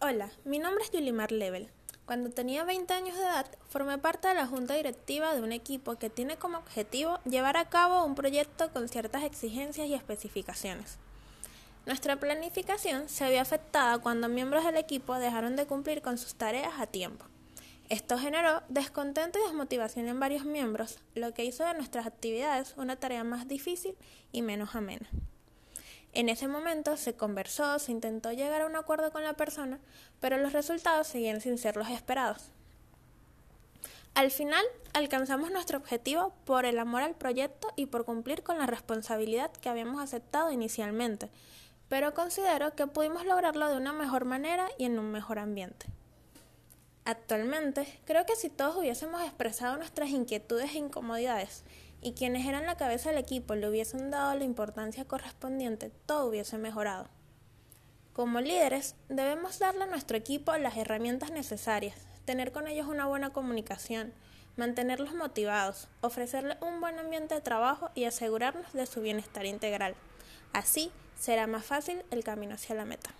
Hola, mi nombre es Yulimar Level. Cuando tenía 20 años de edad, formé parte de la junta directiva de un equipo que tiene como objetivo llevar a cabo un proyecto con ciertas exigencias y especificaciones. Nuestra planificación se vio afectada cuando miembros del equipo dejaron de cumplir con sus tareas a tiempo. Esto generó descontento y desmotivación en varios miembros, lo que hizo de nuestras actividades una tarea más difícil y menos amena. En ese momento se conversó, se intentó llegar a un acuerdo con la persona, pero los resultados seguían sin ser los esperados. Al final, alcanzamos nuestro objetivo por el amor al proyecto y por cumplir con la responsabilidad que habíamos aceptado inicialmente, pero considero que pudimos lograrlo de una mejor manera y en un mejor ambiente. Actualmente, creo que si todos hubiésemos expresado nuestras inquietudes e incomodidades y quienes eran la cabeza del equipo le hubiesen dado la importancia correspondiente, todo hubiese mejorado. Como líderes, debemos darle a nuestro equipo las herramientas necesarias, tener con ellos una buena comunicación, mantenerlos motivados, ofrecerles un buen ambiente de trabajo y asegurarnos de su bienestar integral. Así será más fácil el camino hacia la meta.